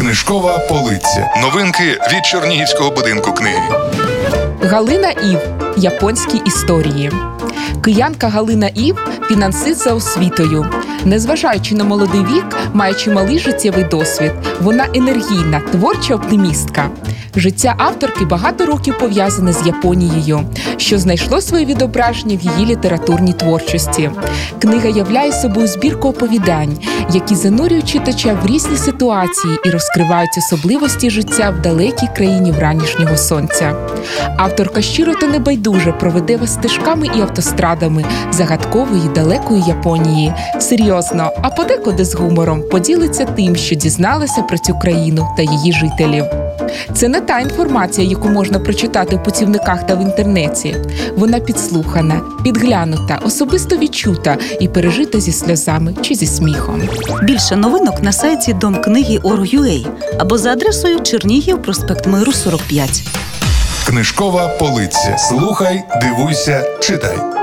Книжкова полиця. Новинки від Чернігівського будинку книги. Галина Ів. Японські історії. Киянка Галина Ів фінансист за освітою. Незважаючи на молодий вік, має чималий життєвий досвід. Вона енергійна, творча оптимістка. Життя авторки багато років пов'язане з Японією, що знайшло своє відображення в її літературній творчості. Книга являє собою збірку оповідань, які занурюють читача в різні ситуації і розкривають особливості життя в далекій країні вранішнього сонця. Авторка щиро та небайдуже проведе вас стежками і автострадами загадкової далекої Японії. Серйозно, а подекуди з гумором поділиться тим, що дізналася про цю країну та її жителів. Це не та інформація, яку можна прочитати в путівниках та в інтернеті. Вона підслухана, підглянута, особисто відчута і пережита зі сльозами чи зі сміхом. Більше новинок на сайті Дом книги Орг.ua або за адресою Чернігів, проспект Миру 45. Книжкова полиця. Слухай, дивуйся, читай.